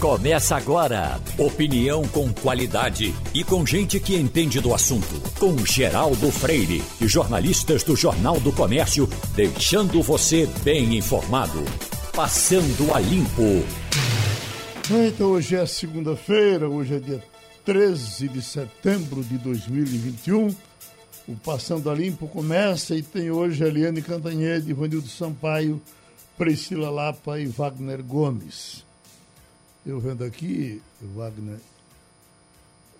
Começa agora. Opinião com qualidade e com gente que entende do assunto. Com Geraldo Freire e jornalistas do Jornal do Comércio, deixando você bem informado. Passando a Limpo. Então, hoje é segunda-feira, hoje é dia 13 de setembro de 2021. O Passando a Limpo começa e tem hoje Eliane Cantanhede, Ivanildo Sampaio, Priscila Lapa e Wagner Gomes. Eu vendo aqui, Wagner,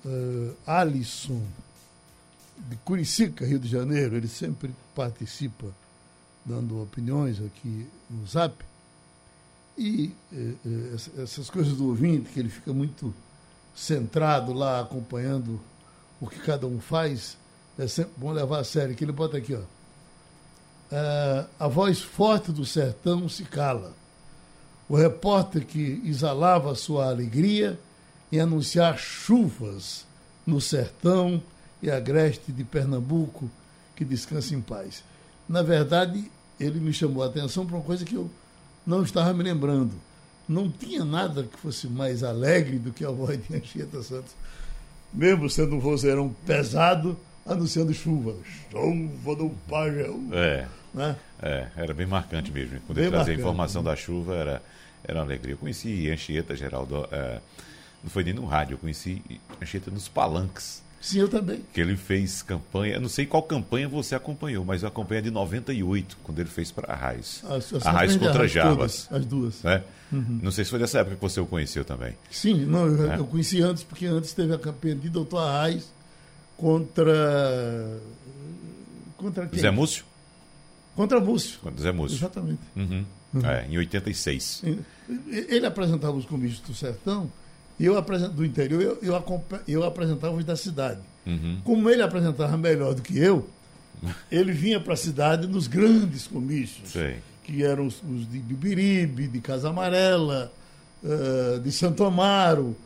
uh, Alisson, de Curicica, Rio de Janeiro, ele sempre participa dando opiniões aqui no Zap. E uh, essas coisas do ouvinte, que ele fica muito centrado lá, acompanhando o que cada um faz, é sempre bom levar a sério, que ele bota aqui, ó. Uh, a voz forte do sertão se cala o repórter que exalava sua alegria em anunciar chuvas no sertão e agreste de Pernambuco, que descansa em paz. Na verdade, ele me chamou a atenção para uma coisa que eu não estava me lembrando. Não tinha nada que fosse mais alegre do que a voz de Anchieta Santos, mesmo sendo um vozeirão pesado, anunciando chuva. Chuva do Pajéu. É. Né? É, era bem marcante mesmo. Quando bem ele trazia a informação da chuva, era era uma alegria. Eu conheci Anchieta, Geraldo, é, não foi nem no rádio, eu conheci Anchieta nos palanques. Sim, eu também. Que ele fez campanha, eu não sei qual campanha você acompanhou, mas a campanha de 98, quando ele fez para a Raiz. A Raiz contra Raiz, Jarbas. Todas, as duas. Né? Uhum. Não sei se foi dessa época que você o conheceu também. Sim, não, eu, é. eu conheci antes, porque antes teve a campanha de Doutor Raiz contra. Contra quem? Zé Múcio? Contra Múcio. Contra Zé Múcio. Exatamente. Uhum. Uhum. É, em 86. Ele apresentava os comícios do sertão e eu do interior, eu, eu, eu apresentava os da cidade. Uhum. Como ele apresentava melhor do que eu, ele vinha para a cidade nos grandes comícios, Sei. que eram os, os, de Bibiribe, de Casa Amarela, uh, de Santo Amaro,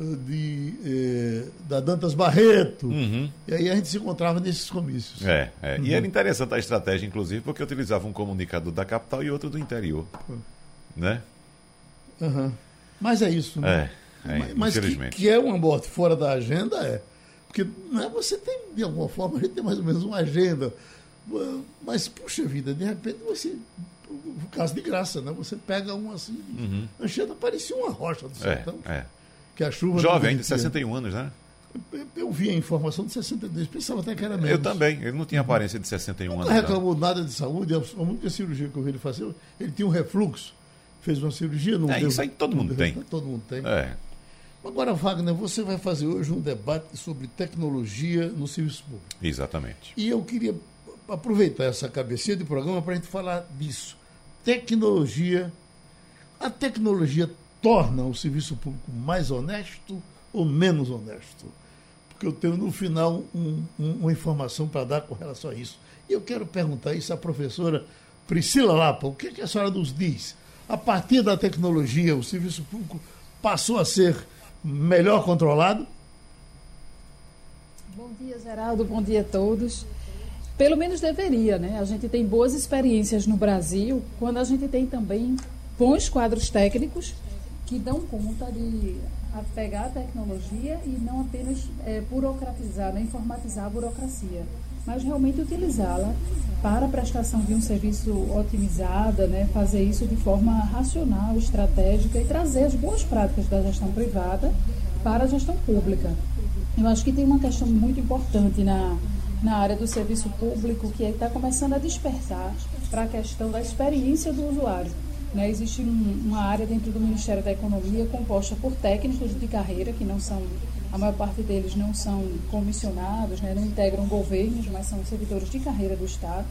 de, eh, da Dantas Barreto. Uhum. E aí a gente se encontrava nesses comícios. É, é. Uhum. e era interessante a estratégia, inclusive, porque utilizava um comunicador da capital e outro do interior. Uhum. Né? Mas é isso, né? É, é mas, mas que, que, é uma morte fora da agenda, é. Porque né, você tem, de alguma forma, a gente tem mais ou menos uma agenda. Mas, puxa vida, de repente você. O caso de graça, né? Você pega um assim. Uhum. A agenda parecia uma rocha do sertão. É, é que a chuva. Jovem, ainda, 61 anos, né? Eu, vi a informação de 62, pensava até que era menos. Eu também, ele não tinha aparência de 61 anos. Não reclamou nada de saúde, a única cirurgia que eu vi ele fazer, ele tinha um refluxo, fez uma cirurgia. Não é, deu, isso aí todo mundo tem. Todo mundo tem. É. Agora, Wagner, você vai fazer hoje um debate sobre tecnologia no serviço público. Exatamente. E eu queria aproveitar essa cabecinha de programa para a gente falar disso. Tecnologia. A tecnologia torna o serviço público mais honesto ou menos honesto? Porque eu tenho no final um, um, uma informação para dar com relação a isso. E eu quero perguntar isso à professora Priscila Lapa. O que, é que a senhora nos diz? A partir da tecnologia, o serviço público passou a ser melhor controlado? Bom dia, Geraldo. Bom dia a todos. Pelo menos deveria, né? A gente tem boas experiências no Brasil quando a gente tem também bons quadros técnicos que dão conta de pegar a tecnologia e não apenas é, burocratizar, né, informatizar a burocracia, mas realmente utilizá-la para a prestação de um serviço otimizada, né, fazer isso de forma racional, estratégica e trazer as boas práticas da gestão privada para a gestão pública. Eu acho que tem uma questão muito importante na, na área do serviço público que está começando a despertar para a questão da experiência do usuário. Né, existe um, uma área dentro do Ministério da Economia composta por técnicos de carreira, que não são, a maior parte deles não são comissionados, né, não integram governos, mas são servidores de carreira do Estado.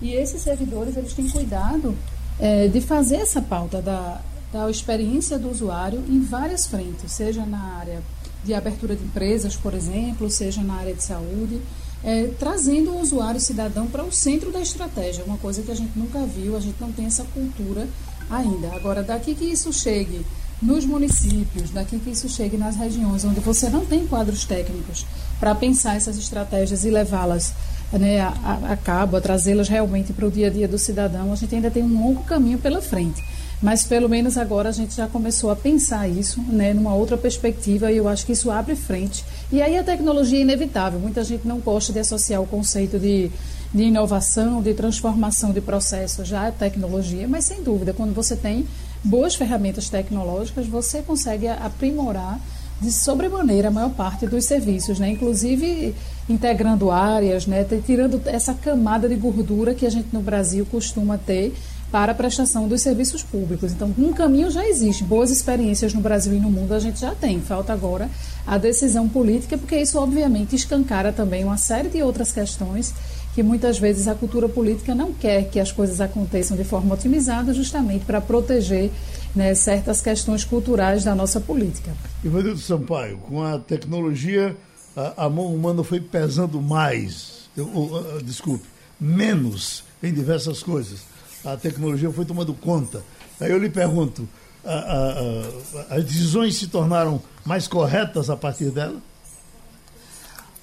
E esses servidores eles têm cuidado é, de fazer essa pauta da, da experiência do usuário em várias frentes, seja na área de abertura de empresas, por exemplo, seja na área de saúde é, trazendo o usuário cidadão para o centro da estratégia, uma coisa que a gente nunca viu, a gente não tem essa cultura ainda. Agora, daqui que isso chegue nos municípios, daqui que isso chegue nas regiões onde você não tem quadros técnicos para pensar essas estratégias e levá-las né, a, a, cabo, a trazê-las realmente para o dia a dia do cidadão, a gente ainda tem um longo caminho pela frente. Mas pelo menos agora a gente já começou a pensar isso, né, numa outra perspectiva, e eu acho que isso abre frente. E aí a tecnologia é inevitável. Muita gente não gosta de associar o conceito de, de inovação, de transformação de processo já à tecnologia, mas sem dúvida, quando você tem boas ferramentas tecnológicas, você consegue aprimorar de sobremaneira a maior parte dos serviços, né? inclusive integrando áreas, né? tirando essa camada de gordura que a gente no Brasil costuma ter para a prestação dos serviços públicos. Então, um caminho já existe, boas experiências no Brasil e no mundo a gente já tem. Falta agora a decisão política, porque isso obviamente escancara também uma série de outras questões que muitas vezes a cultura política não quer que as coisas aconteçam de forma otimizada, justamente para proteger né, certas questões culturais da nossa política. Ivanildo Sampaio, com a tecnologia, a, a mão humana foi pesando mais, eu, uh, desculpe, menos em diversas coisas a tecnologia foi tomando conta. Aí eu lhe pergunto, a, a, a, as decisões se tornaram mais corretas a partir dela?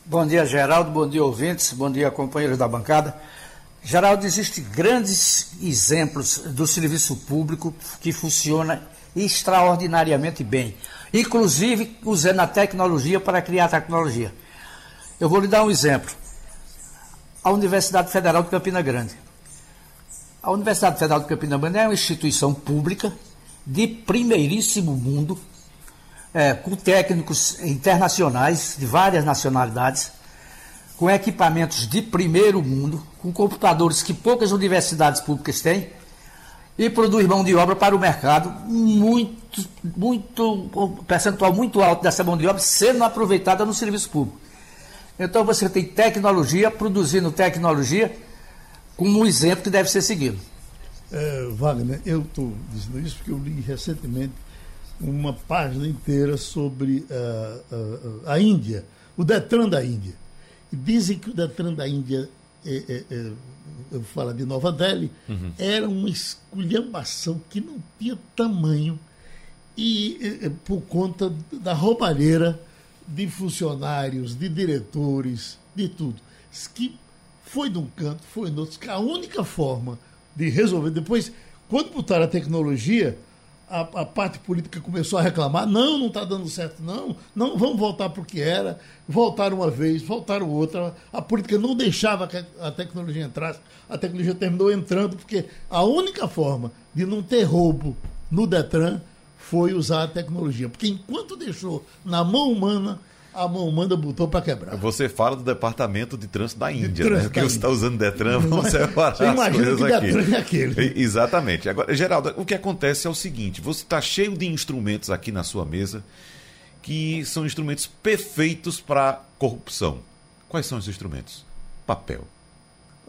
Bom dia, Geraldo. Bom dia, ouvintes. Bom dia, companheiros da bancada. Geraldo, existem grandes exemplos do serviço público que funciona extraordinariamente bem, inclusive usando a tecnologia para criar tecnologia. Eu vou lhe dar um exemplo. A Universidade Federal de Campina Grande. A Universidade Federal de Campina Grande é uma instituição pública de primeiríssimo mundo, é, com técnicos internacionais de várias nacionalidades, com equipamentos de primeiro mundo, com computadores que poucas universidades públicas têm, e produz mão de obra para o mercado muito, muito, um percentual muito alto dessa mão de obra sendo aproveitada no serviço público. Então você tem tecnologia produzindo tecnologia como um exemplo que deve ser seguido. É, Wagner, eu estou dizendo isso porque eu li recentemente uma página inteira sobre uh, uh, a Índia, o Detran da Índia. E dizem que o Detran da Índia, é, é, é, eu falo de Nova Delhi, uhum. era uma esculhambação que não tinha tamanho e é, é, por conta da roubalheira de funcionários, de diretores, de tudo. Que foi de um canto, foi no outro. A única forma de resolver. Depois, quando botaram a tecnologia, a, a parte política começou a reclamar: não, não está dando certo, não, não, vamos voltar para o que era. Voltaram uma vez, voltaram outra. A política não deixava que a tecnologia entrasse. A tecnologia terminou entrando, porque a única forma de não ter roubo no Detran foi usar a tecnologia. Porque enquanto deixou na mão humana, a mão manda botou para quebrar. Você fala do departamento de trânsito da Índia, de né? Que você está usando Detran, vamos separar você as coisas que aqui. Detran é aquele. Exatamente. Agora, Geraldo, o que acontece é o seguinte: você está cheio de instrumentos aqui na sua mesa que são instrumentos perfeitos para corrupção. Quais são os instrumentos? Papel.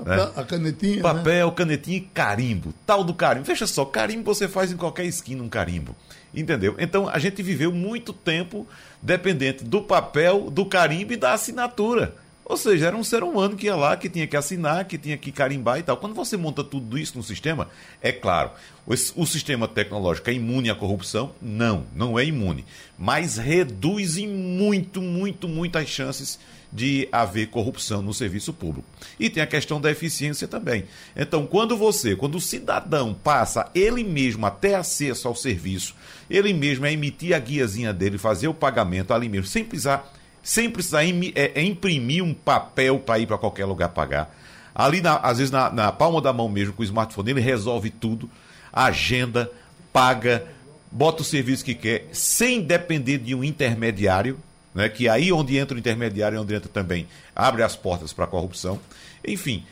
Papel né? A canetinha. Né? Papel, né? canetinha e carimbo. Tal do carimbo. Veja só, carimbo você faz em qualquer esquina um carimbo. Entendeu? Então a gente viveu muito tempo dependente do papel, do carimbo e da assinatura. Ou seja, era um ser humano que ia lá, que tinha que assinar, que tinha que carimbar e tal. Quando você monta tudo isso no sistema, é claro, o, o sistema tecnológico é imune à corrupção? Não, não é imune. Mas reduz em muito, muito, muito as chances de haver corrupção no serviço público. E tem a questão da eficiência também. Então, quando você, quando o cidadão passa ele mesmo a ter acesso ao serviço, ele mesmo a emitir a guiazinha dele, fazer o pagamento ali mesmo, sem precisar, sem precisar é, é, imprimir um papel para ir para qualquer lugar pagar. Ali, na, às vezes, na, na palma da mão mesmo, com o smartphone, ele resolve tudo, agenda, paga, bota o serviço que quer, sem depender de um intermediário, né, que aí onde entra o intermediário é onde entra também, abre as portas para a corrupção. Enfim,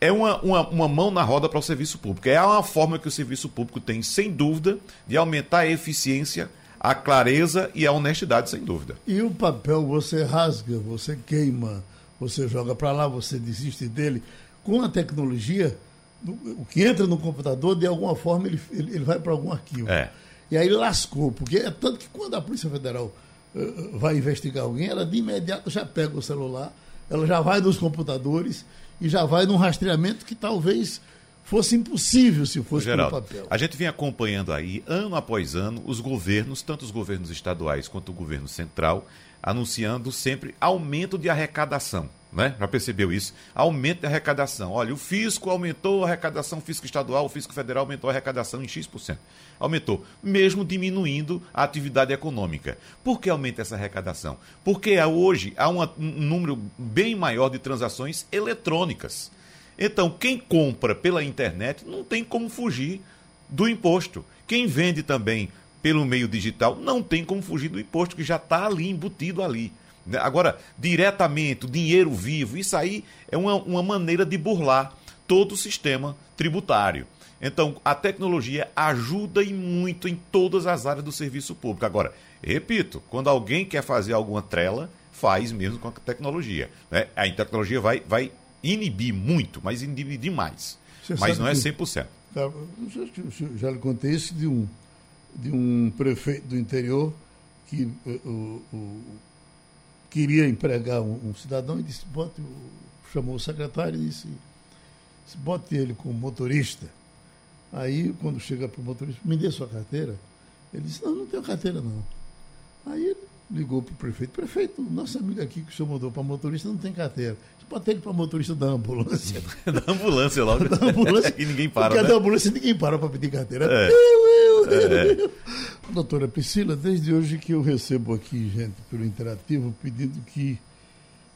é uma, uma, uma mão na roda para o serviço público. É uma forma que o serviço público tem, sem dúvida, de aumentar a eficiência, a clareza e a honestidade, sem dúvida. E o papel você rasga, você queima, você joga para lá, você desiste dele. Com a tecnologia, o que entra no computador, de alguma forma, ele, ele, vai para algum arquivo. É. E aí lascou, porque é tanto que quando a Polícia Federal vai investigar alguém, ela de imediato já pega o celular, ela já vai nos computadores e já vai num rastreamento que talvez fosse impossível se fosse Geraldo, pelo papel. A gente vem acompanhando aí, ano após ano, os governos, tanto os governos estaduais quanto o governo central, anunciando sempre aumento de arrecadação. Né? Já percebeu isso? Aumento de arrecadação. Olha, o fisco aumentou a arrecadação, o fisco estadual, o fisco federal aumentou a arrecadação em X%. Aumentou, mesmo diminuindo a atividade econômica. Por que aumenta essa arrecadação? Porque hoje há um número bem maior de transações eletrônicas. Então, quem compra pela internet não tem como fugir do imposto. Quem vende também pelo meio digital não tem como fugir do imposto que já está ali, embutido ali. Né? Agora, diretamente, dinheiro vivo, isso aí é uma, uma maneira de burlar todo o sistema tributário. Então, a tecnologia ajuda e muito em todas as áreas do serviço público. Agora, repito, quando alguém quer fazer alguma trela, faz mesmo com a tecnologia. Né? A tecnologia vai, vai inibir muito, mas inibir demais. Você mas não é 100%. Tá, já lhe contei isso de um, de um prefeito do interior que eh, o, o, queria empregar um, um, cidadão e disse, bote, chamou o secretário e disse, bote ele como motorista. Aí, quando chega para o motorista, me dê sua carteira. Ele disse, não, não tenho carteira não. Aí ele ligou para o prefeito, prefeito, nosso amigo aqui que o senhor mandou para motorista não tem carteira. Bota ele para motorista da ambulância. da ambulância logo. da ambulância. e ninguém para. Porque né? da ambulância ninguém para para pedir carteira. É. Eu, eu, eu, é. Doutora Priscila, desde hoje que eu recebo aqui, gente, pelo Interativo, pedindo que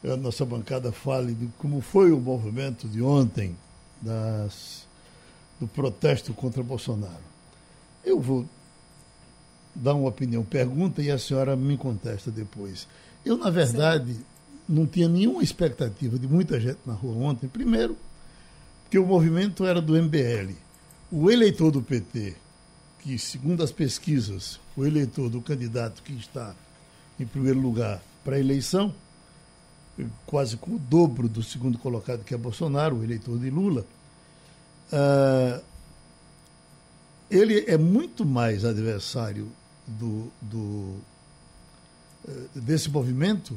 a nossa bancada fale de como foi o movimento de ontem das, do protesto contra Bolsonaro. Eu vou dar uma opinião, pergunta e a senhora me contesta depois. Eu, na verdade. Sim não tinha nenhuma expectativa de muita gente na rua ontem. Primeiro, que o movimento era do MBL. O eleitor do PT, que segundo as pesquisas, o eleitor do candidato que está em primeiro lugar para a eleição, quase com o dobro do segundo colocado, que é Bolsonaro, o eleitor de Lula, uh, ele é muito mais adversário do, do, uh, desse movimento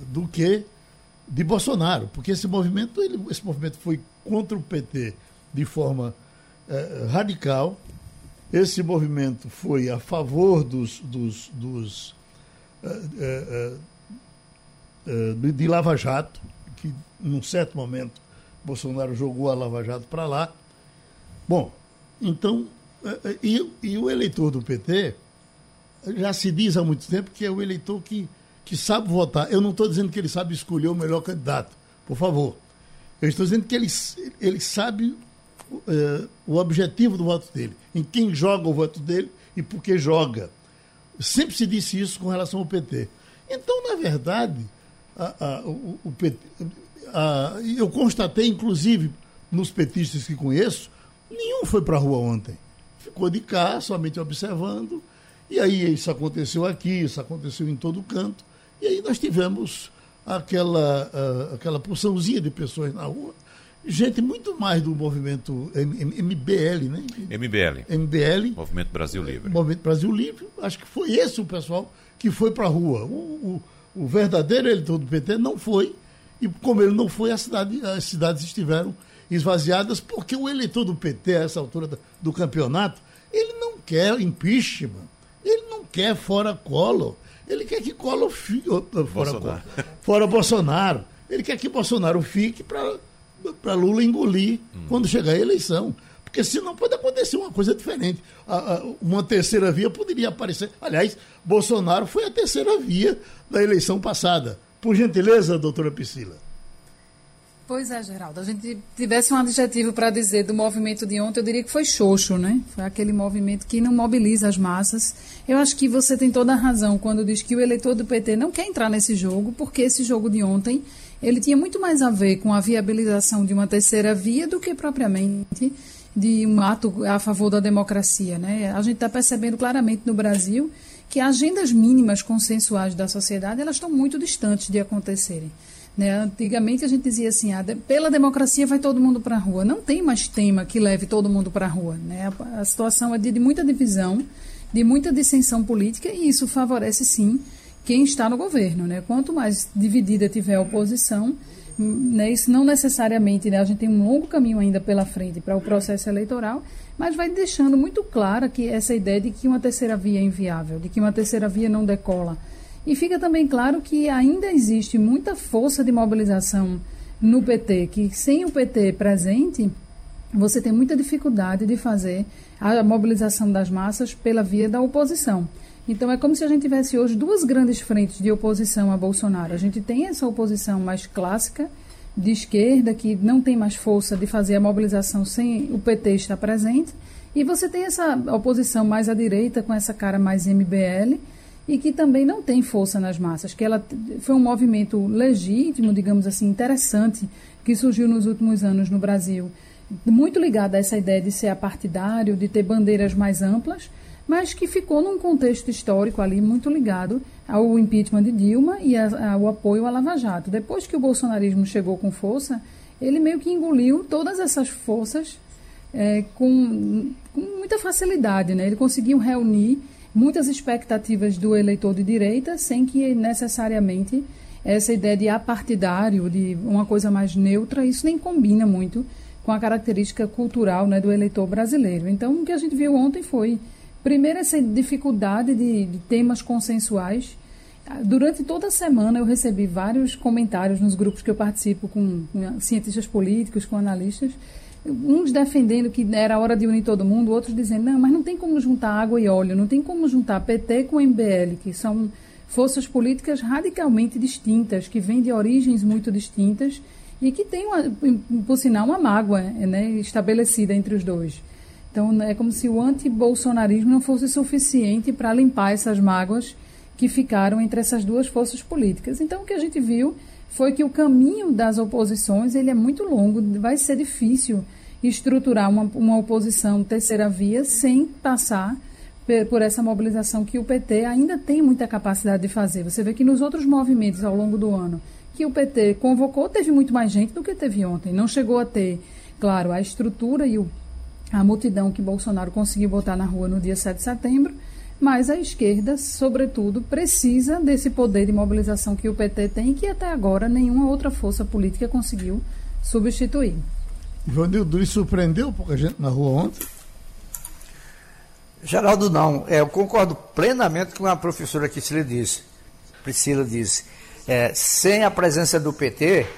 do que de Bolsonaro, porque esse movimento, ele, esse movimento foi contra o PT de forma eh, radical. Esse movimento foi a favor dos, dos, dos eh, eh, de, de Lava Jato, que num certo momento Bolsonaro jogou a Lava Jato para lá. Bom, então, e, e o eleitor do PT já se diz há muito tempo que é o eleitor que que sabe votar. Eu não estou dizendo que ele sabe escolher o melhor candidato, por favor. Eu estou dizendo que ele, ele sabe uh, o objetivo do voto dele, em quem joga o voto dele e por que joga. Sempre se disse isso com relação ao PT. Então, na verdade, a, a, o, o PT, a, eu constatei, inclusive, nos petistas que conheço, nenhum foi para a rua ontem. Ficou de cá, somente observando. E aí isso aconteceu aqui, isso aconteceu em todo canto. E aí nós tivemos aquela, uh, aquela porçãozinha de pessoas na rua, gente muito mais do movimento MBL, né? MBL. MBL. Movimento Brasil Livre. Movimento Brasil Livre. Acho que foi esse o pessoal que foi para a rua. O, o, o, verdadeiro eleitor do PT não foi. E como ele não foi, a cidade, as cidades estiveram esvaziadas, porque o eleitor do PT, a essa altura do campeonato, ele não quer impeachment, ele não quer fora colo. Ele quer que Collor fique. Fora Bolsonaro. fora Bolsonaro. Ele quer que Bolsonaro fique para Lula engolir hum. quando chegar a eleição. Porque senão pode acontecer uma coisa diferente. uma terceira via poderia aparecer. Aliás, Bolsonaro foi a terceira via da eleição passada. Por gentileza, doutora Priscila. Pois é, Geraldo. A gente tivesse um adjetivo para dizer do movimento de ontem, eu diria que foi xoxo, né? Foi aquele movimento que não mobiliza as massas. Eu acho que você tem toda a razão quando diz que o eleitor do PT não quer entrar nesse jogo, porque esse jogo de ontem ele tinha muito mais a ver com a viabilização de uma terceira via do que propriamente de um ato a favor da democracia, né? A gente está percebendo claramente no Brasil que agendas mínimas consensuais da sociedade elas estão muito distantes de acontecerem. Né? Antigamente a gente dizia assim, ah, pela democracia vai todo mundo para a rua. Não tem mais tema que leve todo mundo para a rua. Né? A, situação é de, de muita divisão, de muita dissensão política e isso favorece sim quem está no governo. Né? Quanto mais dividida tiver a oposição, né, isso não necessariamente, né, a gente tem um longo caminho ainda pela frente para o processo eleitoral, mas vai deixando muito clara que essa ideia de que uma terceira via é inviável, de que uma terceira via não decola E fica também claro que ainda existe muita força de mobilização no PT, que sem o PT presente, você tem muita dificuldade de fazer a mobilização das massas pela via da oposição. Então é como se a gente tivesse hoje duas grandes frentes de oposição a Bolsonaro. A gente tem essa oposição mais clássica de esquerda que não tem mais força de fazer a mobilização sem o PT estar presente, e você tem essa oposição mais à direita com essa cara mais MBL e que também não tem força nas massas, que ela foi um movimento legítimo, digamos assim, interessante que surgiu nos últimos anos no Brasil, muito ligado a essa ideia de ser apartidário, de ter bandeiras mais amplas mas que ficou num contexto histórico ali muito ligado ao impeachment de Dilma e a, ao apoio à Lava Jato. Depois que o bolsonarismo chegou com força, ele meio que engoliu todas essas forças é, com, com, muita facilidade. Né? Ele conseguiu reunir muitas expectativas do eleitor de direita sem que necessariamente essa ideia de apartidário, de uma coisa mais neutra, isso nem combina muito com a característica cultural né, do eleitor brasileiro. Então, o que a gente viu ontem foi Primeiro, essa dificuldade de, de temas consensuais. Durante toda a semana eu recebi vários comentários nos grupos que eu participo com, com cientistas políticos, com analistas, uns defendendo que era hora de unir todo mundo, outros dizendo, não, mas não tem como juntar água e óleo, não tem como juntar PT com MBL, que são forças políticas radicalmente distintas, que vêm de origens muito distintas e que têm, uma, por sinal, uma mágoa né, estabelecida entre os dois. Então, é como se o anti-bolsonarismo não fosse suficiente para limpar essas mágoas que ficaram entre essas duas forças políticas. Então, o que a gente viu foi que o caminho das oposições ele é muito longo, vai ser difícil estruturar uma, uma oposição terceira via sem passar por essa mobilização que o PT ainda tem muita capacidade de fazer. Você vê que nos outros movimentos ao longo do ano que o PT convocou, teve muito mais gente do que teve ontem. Não chegou a ter, claro, a estrutura e o a multidão que Bolsonaro conseguiu botar na rua no dia 7 de setembro, mas a esquerda, sobretudo, precisa desse poder de mobilização que o PT tem e que até agora nenhuma outra força política conseguiu substituir. Ivanildo, lhe surpreendeu pouca gente na rua ontem? Geraldo, não. É, eu concordo plenamente com a professora que Priscila disse. Priscila disse. É, sem a presença do PT,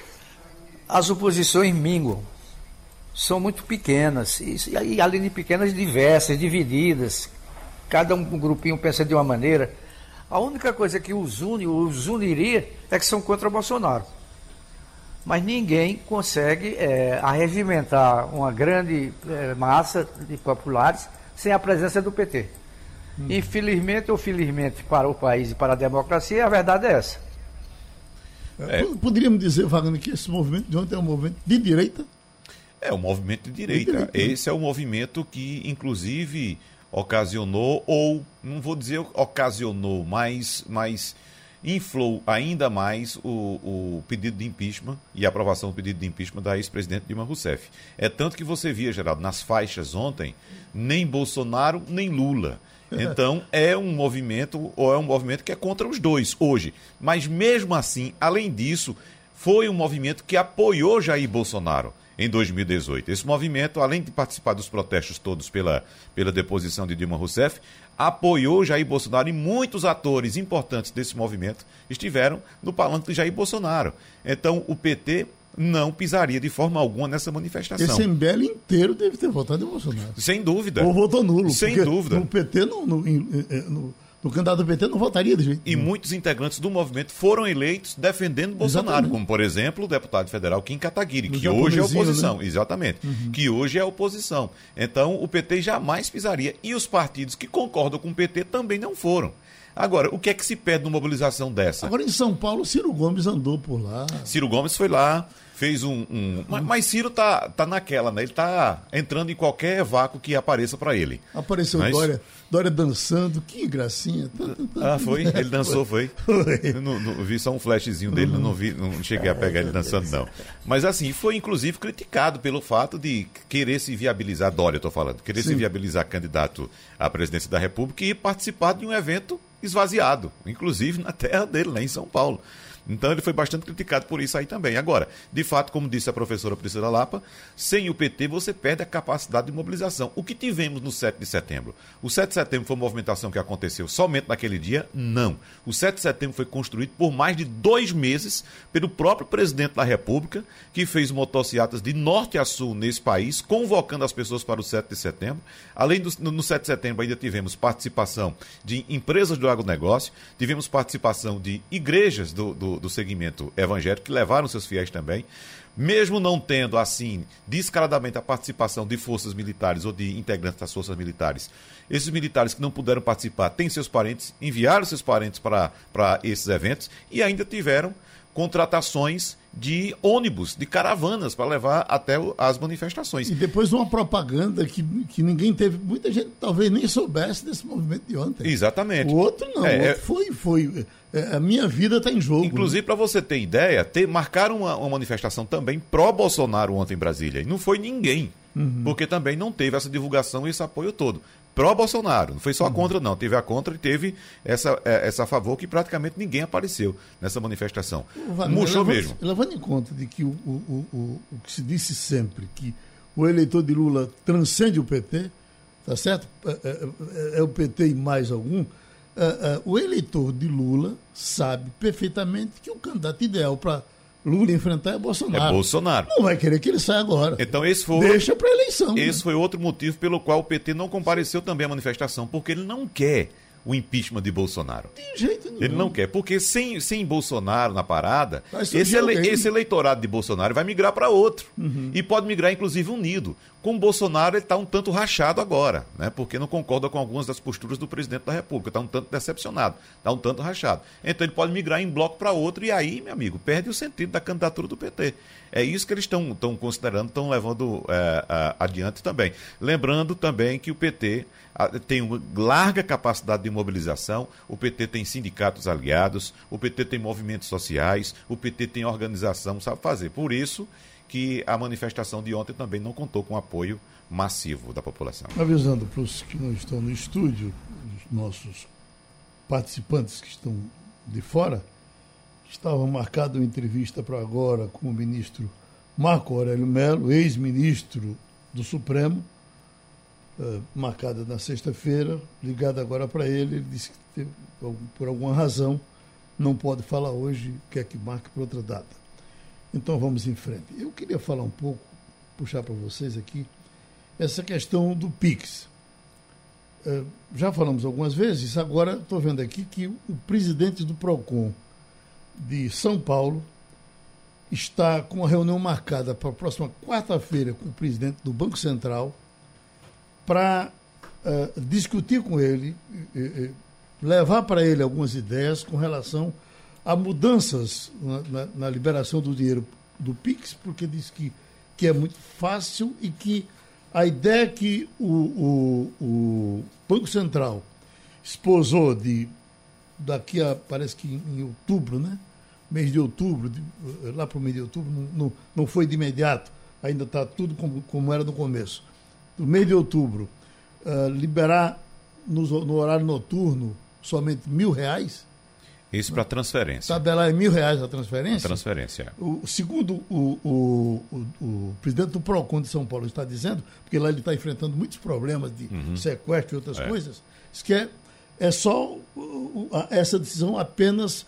as oposições minguam são muito pequenas, e, e além de pequenas, diversas, divididas. Cada um, um grupinho pensa de uma maneira. A única coisa que os une, os uniria, é que são contra Bolsonaro. Mas ninguém consegue é, arregimentar uma grande é, massa de populares sem a presença do PT. Hum. Infelizmente ou felizmente para o país e para a democracia, a verdade é essa. É. Poderíamos dizer, Wagner, que esse movimento de ontem é um movimento de direita? É o movimento de direita. Esse é o movimento que, inclusive, ocasionou, ou não vou dizer ocasionou, mas, mas inflou ainda mais o, o pedido de impeachment e a aprovação do pedido de impeachment da ex-presidente Dilma Rousseff. É tanto que você via, Geraldo, nas faixas ontem, nem Bolsonaro, nem Lula. Então é um movimento, ou é um movimento que é contra os dois hoje. Mas mesmo assim, além disso, foi um movimento que apoiou Jair Bolsonaro em 2018. Esse movimento, além de participar dos protestos todos pela, pela deposição de Dilma Rousseff, apoiou Jair Bolsonaro e muitos atores importantes desse movimento estiveram no palanque de Jair Bolsonaro. Então, o PT não pisaria de forma alguma nessa manifestação. Esse MBL inteiro deve ter votado em Bolsonaro. Sem dúvida. Ou votou nulo. Sem dúvida. No PT, no, no, no o candidato do PT não votaria de jeito E muitos integrantes do movimento foram eleitos defendendo Bolsonaro, Exatamente. como, por exemplo, o deputado federal Kim Kataguiri, que hoje é oposição. Né? Exatamente. Uhum. Que hoje é oposição. Então, o PT jamais pisaria. E os partidos que concordam com o PT também não foram. Agora, o que é que se pede numa mobilização dessa? Agora, em São Paulo, Ciro Gomes andou por lá. Ciro Gomes foi lá, fez um. um... Mas, mas, Ciro tá, tá naquela, né? Ele tá entrando em qualquer vácuo que apareça para ele. Apareceu mas... Dória, Dória dançando, que gracinha. Ah, foi? Ele dançou, foi? foi. Não, não, vi só um flashzinho dele, uhum. não, vi, não cheguei a pegar ele dançando, não. Mas assim, foi inclusive criticado pelo fato de querer se viabilizar, Dória, estou falando, querer Sim. se viabilizar candidato à presidência da República e participar de um evento esvaziado, inclusive na terra dele, lá em São Paulo. Então ele foi bastante criticado por isso aí também. Agora, de fato, como disse a professora Priscila Lapa, sem o PT você perde a capacidade de mobilização. O que tivemos no 7 de setembro? O 7 de setembro foi uma movimentação que aconteceu somente naquele dia? Não. O 7 de setembro foi construído por mais de dois meses pelo próprio presidente da República, que fez motocicletas de norte a sul nesse país, convocando as pessoas para o 7 de setembro. Além do no 7 de setembro ainda tivemos participação de empresas do agronegócio, tivemos participação de igrejas do, do, do segmento evangélico, que levaram seus fiéis também. Mesmo não tendo, assim, descaradamente a participação de forças militares ou de integrantes das forças militares, esses militares que não puderam participar têm seus parentes, enviaram seus parentes para, para esses eventos e ainda tiveram contratações de ônibus, de caravanas para levar até as manifestações. E depois uma propaganda que, que ninguém teve, muita gente talvez nem soubesse desse movimento de ontem. Exatamente. O outro não, é, o outro é. foi, foi. É, a minha vida está em jogo. Inclusive, né? para você ter ideia, ter, marcaram uma, uma manifestação também pró-Bolsonaro ontem em Brasília. E não foi ninguém. Uhum. Porque também não teve essa divulgação e esse apoio todo pró-Bolsonaro. Não foi só a uhum. contra, não. Teve a contra e teve essa, é, essa a favor que praticamente ninguém apareceu nessa manifestação. Murchou mesmo. Levando em conta de que o, o, o, o que se disse sempre, que o eleitor de Lula transcende o PT, tá certo? É, é, é, é o PT e mais algum. É, é, o eleitor de Lula sabe perfeitamente que o candidato ideal para Lula enfrentar é Bolsonaro. É Bolsonaro. Não vai querer que ele saia agora. Então esse foi Deixa para eleição. Esse né? foi outro motivo pelo qual o PT não compareceu também à manifestação, porque ele não quer o impeachment de Bolsonaro. De jeito nenhum. Ele não quer, porque sem, sem Bolsonaro na parada, esse, ele, esse eleitorado de Bolsonaro vai migrar para outro. Uhum. E pode migrar, inclusive, unido. Com o Bolsonaro, ele está um tanto rachado agora, né? porque não concorda com algumas das posturas do presidente da República. Está um tanto decepcionado, está um tanto rachado. Então ele pode migrar em bloco para outro, e aí, meu amigo, perde o sentido da candidatura do PT. É isso que eles estão considerando, estão levando é, adiante também. Lembrando também que o PT tem uma larga capacidade de mobilização, o PT tem sindicatos aliados, o PT tem movimentos sociais, o PT tem organização, sabe fazer. Por isso que a manifestação de ontem também não contou com apoio massivo da população. Avisando para os que não estão no estúdio, os nossos participantes que estão de fora, estava marcada uma entrevista para agora com o ministro Marco Aurélio Melo, ex-ministro do Supremo, uh, marcada na sexta-feira, ligada agora para ele, ele disse que por alguma razão não pode falar hoje, quer que marque para outra data. Então vamos em frente. Eu queria falar um pouco, puxar para vocês aqui, essa questão do PIX. Uh, já falamos algumas vezes, agora estou vendo aqui que o presidente do PROCON de São Paulo está com uma reunião marcada para a próxima quarta-feira com o presidente do Banco Central para uh, discutir com ele, levar para ele algumas ideias com relação a mudanças na, na, na, liberação do dinheiro do PIX, porque diz que, que é muito fácil e que a ideia que o, o, o Banco Central esposou de daqui a, parece que em, outubro, né? Mês de outubro, de, lá para o mês de outubro, não, não, foi de imediato, ainda está tudo como, como era no começo do mês de outubro, uh, liberar no, no, horário noturno somente mil reais. Isso para transferência. Tabelar é mil reais a transferência? A transferência. O, segundo o, o, o, o, presidente do PROCON de São Paulo está dizendo, porque lá ele está enfrentando muitos problemas de uhum. sequestro e outras é. coisas, diz que é, é só essa decisão apenas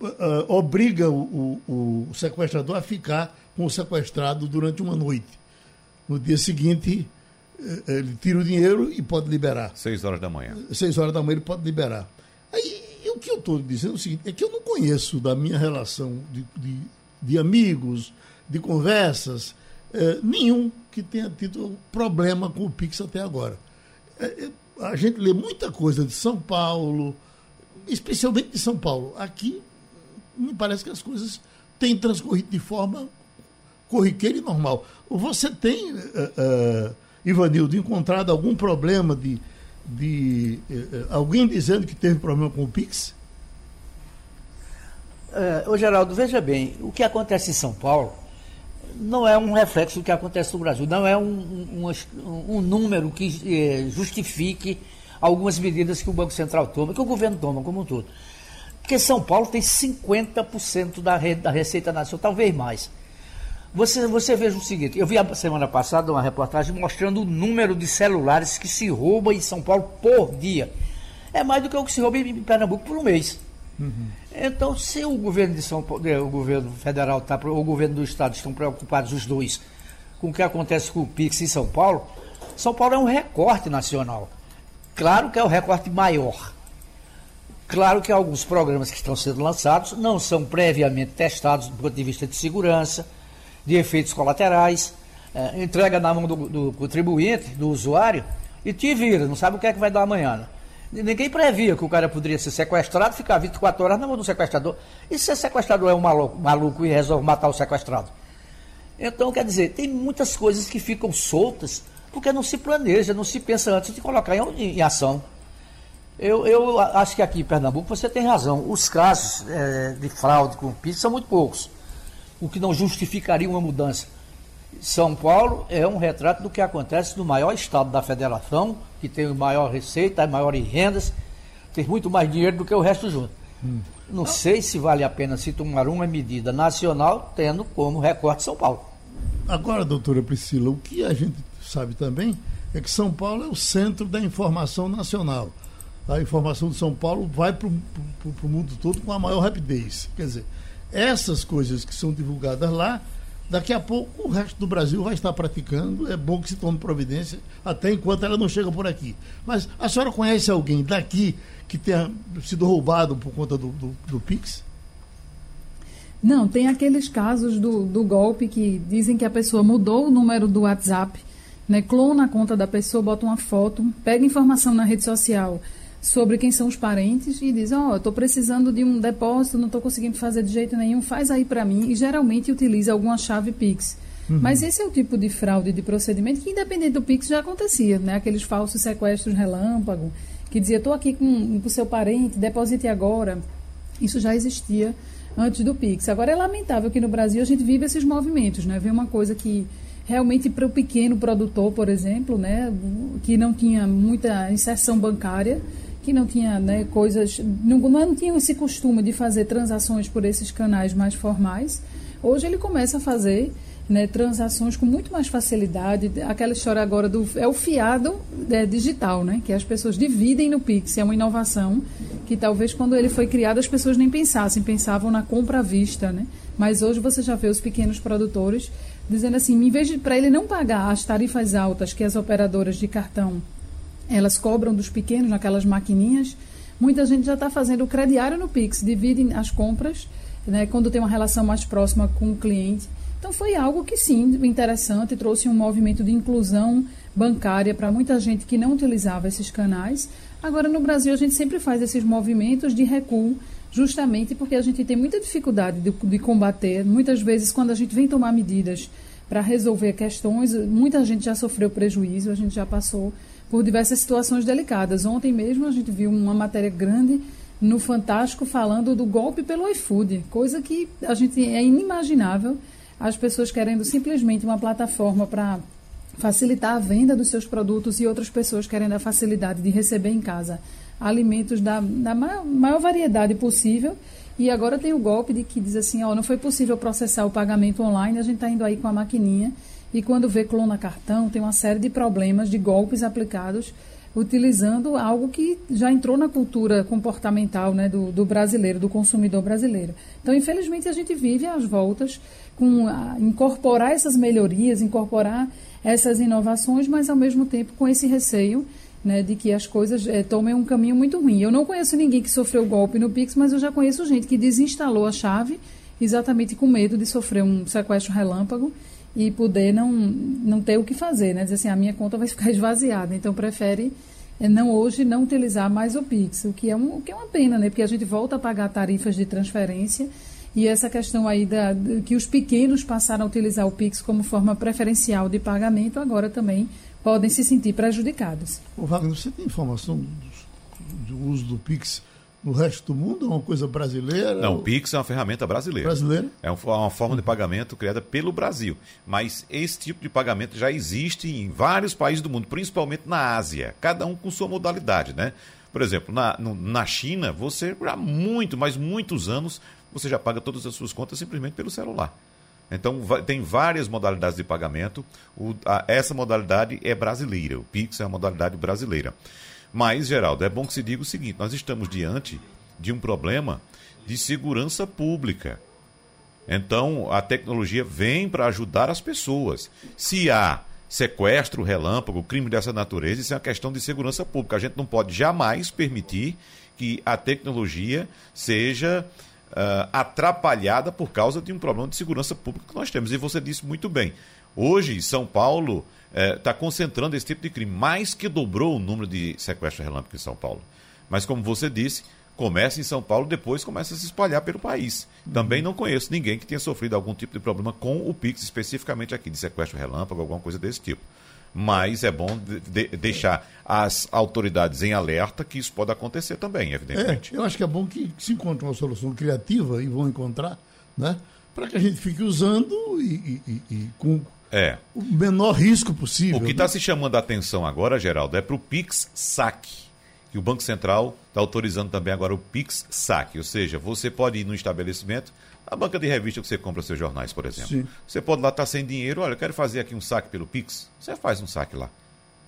uh, obriga o, o sequestrador a ficar com o sequestrado durante uma noite. No dia seguinte, eh, ele tira o dinheiro e pode liberar. Seis horas da manhã. Seis horas da manhã ele pode liberar. Aí o que eu estou dizendo é o seguinte, é que eu não conheço da minha relação de, de, de amigos, de conversas, é, nenhum que tenha tido problema com o Pix até agora. É, a gente lê muita coisa de São Paulo, especialmente de São Paulo. Aqui me parece que as coisas têm transcorrido de forma corriqueira e normal. Você tem. Uh, uh, Ivanildo, encontrado algum problema de, de eh, alguém dizendo que teve problema com o Pix? É, ô Geraldo, veja bem, o que acontece em São Paulo não é um reflexo do que acontece no Brasil, não é um, um, um número que eh, justifique algumas medidas que o Banco Central toma, que o governo toma como um todo. Porque São Paulo tem 50% da, rede, da Receita Nacional, talvez mais. Você, você veja o seguinte, eu vi a semana passada uma reportagem mostrando o número de celulares que se roubam em São Paulo por dia. É mais do que o que se rouba em Pernambuco por um mês. Uhum. Então, se o governo de São Paulo, o governo federal tá, o governo do estado estão preocupados os dois com o que acontece com o Pix em São Paulo, São Paulo é um recorte nacional. Claro que é o recorte maior. Claro que alguns programas que estão sendo lançados não são previamente testados do ponto de vista de segurança, de efeitos colaterais, é, entrega na mão do, do, contribuinte, do usuário, e te vira, não sabe o que é que vai dar amanhã. Né? Ninguém previa que o cara poderia ser sequestrado, ficar 24 horas na mão do sequestrador. E se o sequestrador é um maluco, maluco e resolve matar o sequestrado? Então, quer dizer, tem muitas coisas que ficam soltas porque não se planeja, não se pensa antes de colocar em, em ação. Eu, eu, acho que aqui em Pernambuco você tem razão. Os casos é, de fraude com PIS são muito poucos, o que não justificaria uma mudança. São Paulo é um retrato do que acontece no maior estado da federação, que tem maior receita, maiores rendas, tem muito mais dinheiro do que o resto junto. Hum. Não sei se vale a pena se tomar uma medida nacional tendo como recorte São Paulo. Agora, doutora Priscila, o que a gente sabe também é que São Paulo é o centro da informação nacional. A informação de São Paulo vai para o mundo todo com a maior rapidez. Quer dizer, essas coisas que são divulgadas lá Daqui a pouco o resto do Brasil vai estar praticando. É bom que se tome providência, até enquanto ela não chega por aqui. Mas a senhora conhece alguém daqui que tenha sido roubado por conta do, do, do Pix? Não, tem aqueles casos do, do golpe que dizem que a pessoa mudou o número do WhatsApp, né, clona a conta da pessoa, bota uma foto, pega informação na rede social sobre quem são os parentes e diz: Ó, oh, estou precisando de um depósito, não estou conseguindo fazer de jeito nenhum, faz aí para mim. E geralmente utiliza alguma chave Pix. Uhum. Mas esse é o tipo de fraude de procedimento que, independente do Pix, já acontecia, né? Aqueles falsos sequestros relâmpago, que dizia: estou aqui com o seu parente, deposite agora. Isso já existia antes do Pix. Agora é lamentável que no Brasil a gente vive esses movimentos, né? Vê uma coisa que realmente para o pequeno produtor, por exemplo, né, que não tinha muita inserção bancária, que não tinha né, coisas, não, não tinham esse costume de fazer transações por esses canais mais formais. Hoje ele começa a fazer né, transações com muito mais facilidade. Aquela história agora do é o fiado é, digital, né, que as pessoas dividem no Pix. É uma inovação que talvez quando ele foi criado as pessoas nem pensassem, pensavam na compra à vista, né? Mas hoje você já vê os pequenos produtores dizendo assim, em vez de para ele não pagar as tarifas altas que as operadoras de cartão elas cobram dos pequenos naquelas maquininhas. Muita gente já está fazendo o crediário no Pix, dividem as compras, né, quando tem uma relação mais próxima com o cliente. Então foi algo que sim, interessante, trouxe um movimento de inclusão bancária para muita gente que não utilizava esses canais. Agora no Brasil a gente sempre faz esses movimentos de recuo, justamente porque a gente tem muita dificuldade de, de combater. Muitas vezes quando a gente vem tomar medidas para resolver questões, muita gente já sofreu prejuízo, a gente já passou por diversas situações delicadas. Ontem mesmo a gente viu uma matéria grande no Fantástico falando do golpe pelo iFood, coisa que a gente é inimaginável. As pessoas querendo simplesmente uma plataforma para facilitar a venda dos seus produtos e outras pessoas querendo a facilidade de receber em casa alimentos da, da maior, maior variedade possível. E agora tem o golpe de que diz assim, ó, não foi possível processar o pagamento online, a gente está indo aí com a maquininha e quando vê clona cartão, tem uma série de problemas, de golpes aplicados utilizando algo que já entrou na cultura comportamental né, do, do, brasileiro, do consumidor brasileiro. Então, infelizmente, a gente vive às voltas com a, incorporar essas melhorias, incorporar essas inovações, mas ao mesmo tempo com esse receio né, de que as coisas é, tomem um caminho muito ruim. Eu não conheço ninguém que sofreu golpe no Pix, mas eu já conheço gente que desinstalou a chave exatamente com medo de sofrer um sequestro relâmpago e poder não, não ter o que fazer, né? Dizer assim, a minha conta vai ficar esvaziada, então prefere eh, não hoje não utilizar mais o Pix, o que é, um, o que é uma pena, né? Porque a gente volta a pagar tarifas de transferência e essa questão aí da, que os pequenos passaram a utilizar o Pix como forma preferencial de pagamento, agora também podem se sentir prejudicados. Ô Wagner, você tem informação do, do uso do Pix no resto do mundo? É uma coisa brasileira? Não, o Pix é uma ferramenta brasileira. Brasileira? É uma forma de pagamento criada pelo Brasil. Mas esse tipo de pagamento já existe em vários países do mundo, principalmente na Ásia, cada um com sua modalidade, né? Por exemplo, na, na China, você há muito, mas muitos anos, você já paga todas as suas contas simplesmente pelo celular. Então, tem várias modalidades de pagamento. O, a, essa modalidade é brasileira. O Pix é uma modalidade brasileira. Mas, Geraldo, é bom que se diga o seguinte: nós estamos diante de um problema de segurança pública. Então, a tecnologia vem para ajudar as pessoas. Se há sequestro, relâmpago, crime dessa natureza, isso é uma questão de segurança pública. A gente não pode jamais permitir que a tecnologia seja uh, atrapalhada por causa de um problema de segurança pública que nós temos. E você disse muito bem. Hoje, São Paulo está eh, concentrando esse tipo de crime, mais que dobrou o número de sequestros relâmpagos em São Paulo. Mas, como você disse, começa em São Paulo, depois começa a se espalhar pelo país. Também não conheço ninguém que tenha sofrido algum tipo de problema com o Pix, especificamente aqui, de sequestro relâmpago, alguma coisa desse tipo mas é bom de, de, deixar as autoridades em alerta que isso pode acontecer também, evidentemente. É, eu acho que é bom que se encontre uma solução criativa e vão encontrar, né? Para que a gente fique usando e, e, e com é. o menor risco possível. O que está né? se chamando a atenção agora, Geraldo, é para o Pix Saque. Que o Banco Central está autorizando também agora o Pix Saque. Ou seja, você pode ir no estabelecimento, a banca de revista que você compra seus jornais, por exemplo. Sim. Você pode lá estar tá sem dinheiro, olha, eu quero fazer aqui um saque pelo Pix. Você faz um saque lá.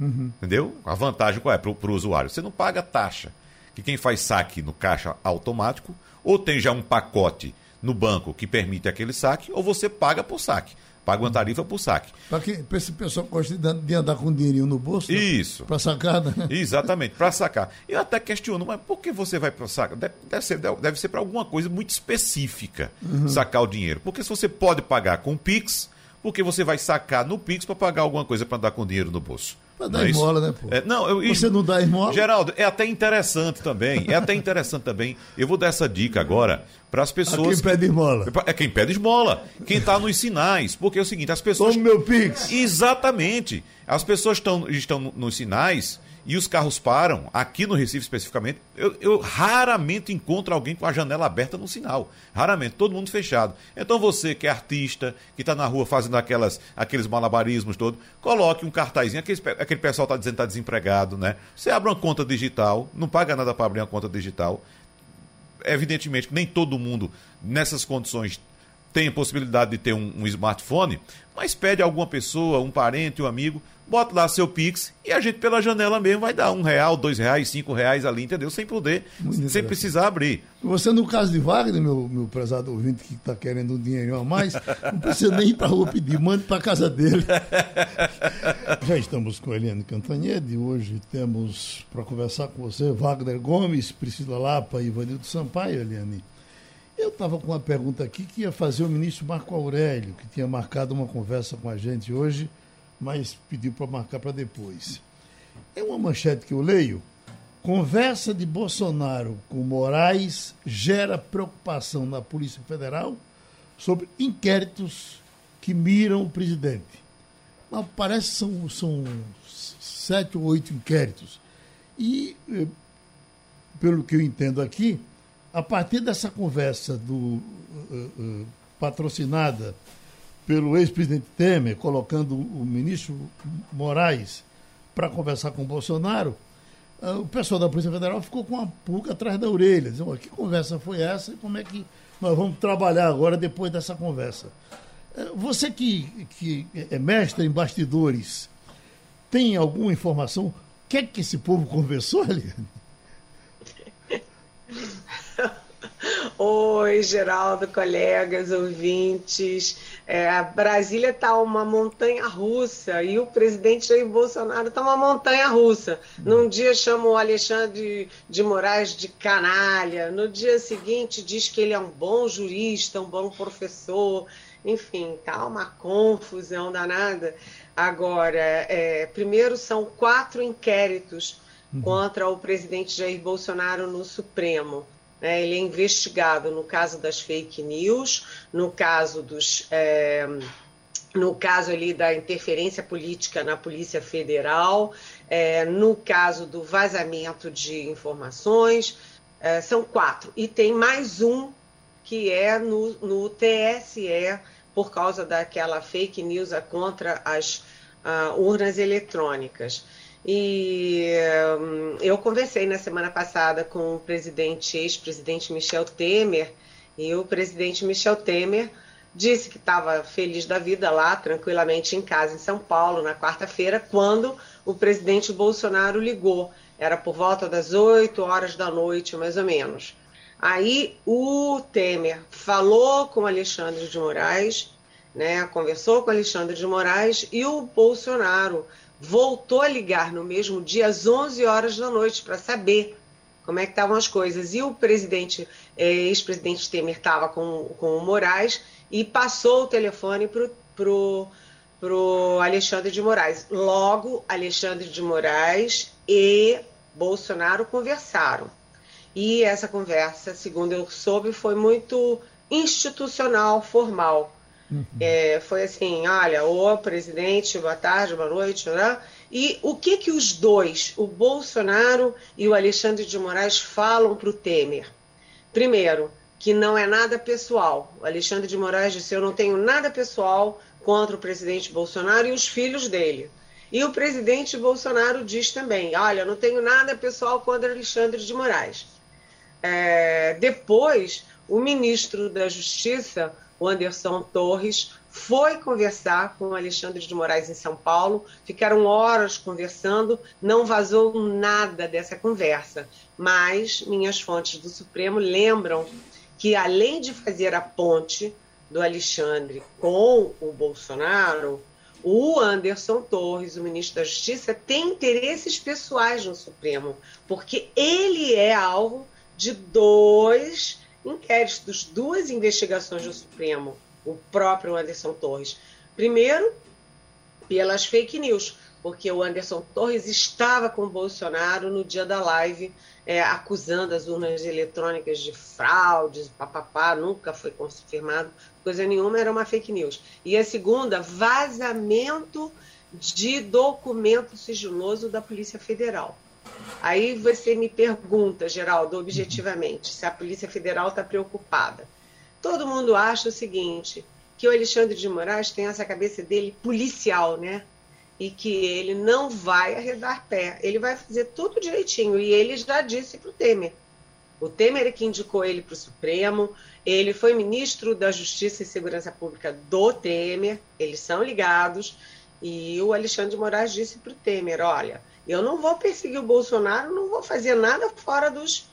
Uhum. Entendeu? A vantagem qual é para o usuário? Você não paga taxa. Que quem faz saque no caixa automático, ou tem já um pacote no banco que permite aquele saque, ou você paga por saque. Paga uma tarifa por saque. Para esse pessoal que gosta de andar com dinheirinho no bolso? Né? Isso. Para sacar, né? Exatamente, para sacar. Eu até questiono, mas por que você vai para sacar? Deve, deve ser, deve ser para alguma coisa muito específica uhum. sacar o dinheiro. Porque se você pode pagar com Pix, por que você vai sacar no Pix para pagar alguma coisa para andar com dinheiro no bolso? Para dar é esmola, né, pô? É, não, eu, Você não dá esmola? Geraldo, é até interessante também. É até interessante também. Eu vou dar essa dica agora para as pessoas. É quem pede esmola. É quem pede esmola. Quem está nos sinais. Porque é o seguinte, as pessoas. Como meu Pix. Exatamente. As pessoas estão, estão nos sinais e os carros param, aqui no Recife especificamente, eu, eu, raramente encontro alguém com a janela aberta no sinal. Raramente, todo mundo fechado. Então você que é artista, que está na rua fazendo aquelas, aqueles malabarismos todos, coloque um cartazinho. Aquele, aquele pessoal está dizendo que está desempregado, né? Você abre uma conta digital, não paga nada para abrir uma conta digital. Evidentemente que nem todo mundo, nessas condições, tem a possibilidade de ter um, um smartphone, mas pede a alguma pessoa, um parente, um amigo, bota lá seu Pix e a gente pela janela mesmo vai dar um real, dois reais, cinco reais ali, entendeu? Sem poder, Muito sem precisar abrir. Você, no caso de Wagner, meu, meu prezado ouvinte que está querendo um dinheiro a mais, não precisa nem ir para a rua pedir, mande para casa dele. Já estamos com a Eliane Cantanhede, hoje temos para conversar com você Wagner Gomes, Priscila Lapa e Ivanildo Sampaio, Eliane. Eu estava com uma pergunta aqui que ia fazer o ministro Marco Aurélio, que tinha marcado uma conversa com a gente hoje, mas pediu para marcar para depois. É uma manchete que eu leio. Conversa de Bolsonaro com Moraes gera preocupação na Polícia Federal sobre inquéritos que miram o presidente. Mas parece que são, são sete ou oito inquéritos. E, eh, pelo que eu entendo aqui, a partir dessa conversa do, uh, uh, patrocinada pelo ex-presidente Temer, colocando o ministro Moraes para conversar com o Bolsonaro, uh, o pessoal da Polícia Federal ficou com uma pulga atrás da orelha, dizendo, que conversa foi essa e como é que nós vamos trabalhar agora depois dessa conversa. Você que, que é mestre em bastidores, tem alguma informação? O que é que esse povo conversou, Eliane? Oi, Geraldo, colegas, ouvintes. É, Brasília está uma montanha russa e o presidente Jair Bolsonaro está uma montanha russa. Num dia chama o Alexandre de Moraes de canalha, no dia seguinte diz que ele é um bom jurista, um bom professor. Enfim, tá uma confusão danada. Agora, é, primeiro são quatro inquéritos uhum. contra o presidente Jair Bolsonaro no Supremo. Né? Ele é investigado no caso das fake news, no caso dos. É, no caso ali da interferência política na Polícia Federal, é, no caso do vazamento de informações, é, são quatro. E tem mais um que é no, no TSE, por causa daquela fake news contra as uh, urnas eletrônicas. E hum, eu conversei na semana passada com o presidente, ex-presidente Michel Temer, e o presidente Michel Temer disse que estava feliz da vida lá, tranquilamente em casa em São Paulo, na quarta-feira, quando o presidente Bolsonaro ligou. Era por volta das 8 horas da noite, mais ou menos. Aí o Temer falou com Alexandre de Moraes, né, conversou com Alexandre de Moraes e o Bolsonaro voltou a ligar no mesmo dia às 11 horas da noite para saber como é que estavam as coisas. E o presidente, eh, ex-presidente Temer estava com, com o Moraes e passou o telefone para o pro Alexandre de Moraes. Logo, Alexandre de Moraes e Bolsonaro conversaram. E essa conversa, segundo eu soube, foi muito institucional, formal. Uhum. É, foi assim, olha, o presidente, boa tarde, boa noite, né? E o que que os dois, o Bolsonaro e o Alexandre de Moraes, falam para o Temer? Primeiro, que não é nada pessoal. O Alexandre de Moraes disse: Eu não tenho nada pessoal contra o presidente Bolsonaro e os filhos dele. E o presidente Bolsonaro diz também: Olha, não tenho nada pessoal contra Alexandre de Moraes. É, depois, o ministro da Justiça, o Anderson Torres, foi conversar com o Alexandre de Moraes em São Paulo, ficaram horas conversando, não vazou nada dessa conversa, mas minhas fontes do Supremo lembram que, além de fazer a ponte do Alexandre com o Bolsonaro, o Anderson Torres, o ministro da Justiça, tem interesses pessoais no Supremo, porque ele é alvo de dois inquéritos, duas investigações do Supremo, o próprio Anderson Torres. Primeiro, pelas fake news, porque o Anderson Torres estava com o Bolsonaro no dia da live, é, acusando as urnas eletrônicas de fraudes, papapá, nunca foi confirmado, coisa nenhuma, era uma fake news. E a segunda, vazamento de documento sigiloso da Polícia Federal. Aí você me pergunta, Geraldo, objetivamente, se a Polícia Federal está preocupada. Todo mundo acha o seguinte, que o Alexandre de Moraes tem essa cabeça dele policial, né? E que ele não vai arredar pé. Ele vai fazer tudo direitinho. E ele já disse para o Temer. O Temer é que indicou ele para o Supremo. Ele foi ministro da Justiça e Segurança Pública do Temer. Eles são ligados. E o Alexandre de Moraes disse para o Temer: olha, eu não vou perseguir o Bolsonaro, não vou fazer nada fora dos,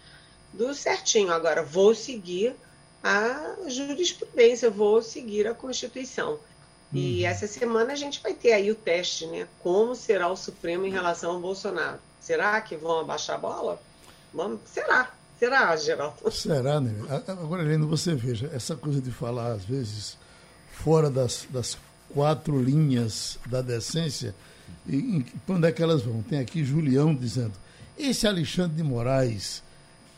do certinho. Agora, vou seguir a jurisprudência, vou seguir a Constituição. E uhum. essa semana a gente vai ter aí o teste, né? Como será o Supremo em relação ao Bolsonaro? Será que vão abaixar a bola? Vamos, será. Será, Geraldo? Será, né? Agora, Helena, você veja, essa coisa de falar, às vezes, fora das, das quatro linhas da decência, e, para onde é que elas vão? Tem aqui Julião dizendo: esse Alexandre de Moraes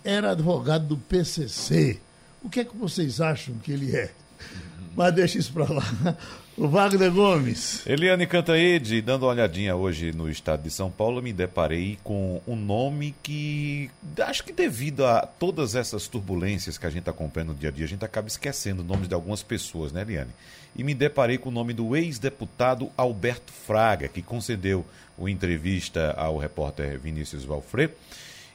era advogado do PCC. O que é que vocês acham que ele é? Mas deixa isso para lá. O Wagner Gomes. Eliane Cantaede, dando uma olhadinha hoje no estado de São Paulo, me deparei com um nome que acho que devido a todas essas turbulências que a gente acompanha no dia a dia, a gente acaba esquecendo nomes de algumas pessoas, né, Eliane? E me deparei com o nome do ex-deputado Alberto Fraga, que concedeu uma entrevista ao repórter Vinícius Valfre.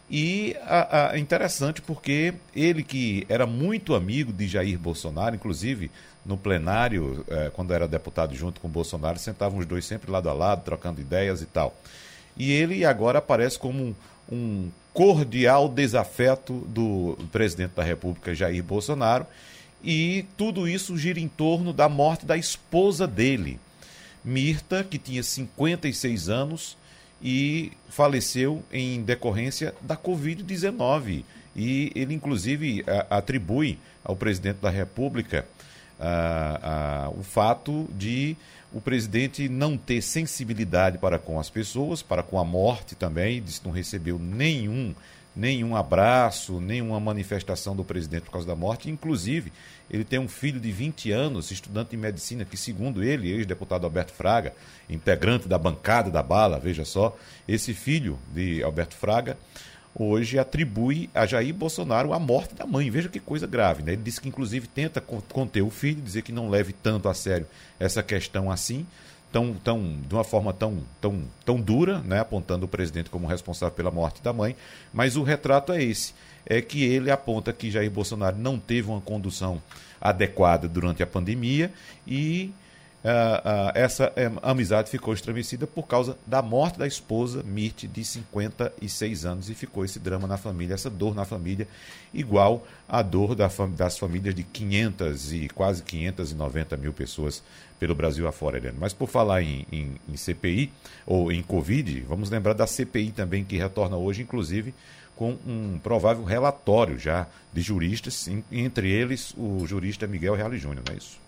E a, interessante porque ele que era muito amigo de Jair Bolsonaro, inclusive no plenário, eh, quando era deputado junto com Bolsonaro, sentavam os dois sempre lado a lado, trocando ideias e tal. E ele agora aparece como um, um cordial desafeto do presidente da República, Jair Bolsonaro, e tudo isso gira em torno da morte da esposa dele, Mirta, que tinha 56 anos e faleceu em decorrência da Covid-19. E ele, inclusive, atribui ao presidente da República ah, ah, o fato de o presidente não ter sensibilidade para com as pessoas, para com a morte também, disse que não recebeu nenhum, nenhum abraço, nenhuma manifestação do presidente por causa da morte. Inclusive, ele tem um filho de 20 anos, estudante de medicina, que, segundo ele, ex-deputado Alberto Fraga, integrante da bancada da bala, veja só, esse filho de Alberto Fraga hoje atribui a Jair Bolsonaro a morte da mãe. Veja que coisa grave, né? Ele disse que inclusive tenta conter o filho, dizer que não leve tanto a sério essa questão assim, tão, tão, de uma forma tão, tão, tão dura, né, apontando o presidente como responsável pela morte da mãe, mas o retrato é esse, é que ele aponta que Jair Bolsonaro não teve uma condução adequada durante a pandemia e uh, uh, essa uh, amizade ficou estremecida por causa da morte da esposa Mirte, de 56 anos, e ficou esse drama na família, essa dor na família, igual à dor da fam das famílias de 500 e quase 590 mil pessoas pelo Brasil afora, Helena. Mas por falar em, em, em CPI ou em Covid, vamos lembrar da CPI também que retorna hoje, inclusive com um provável relatório já de juristas, entre eles o jurista Miguel Reale Júnior, não é isso?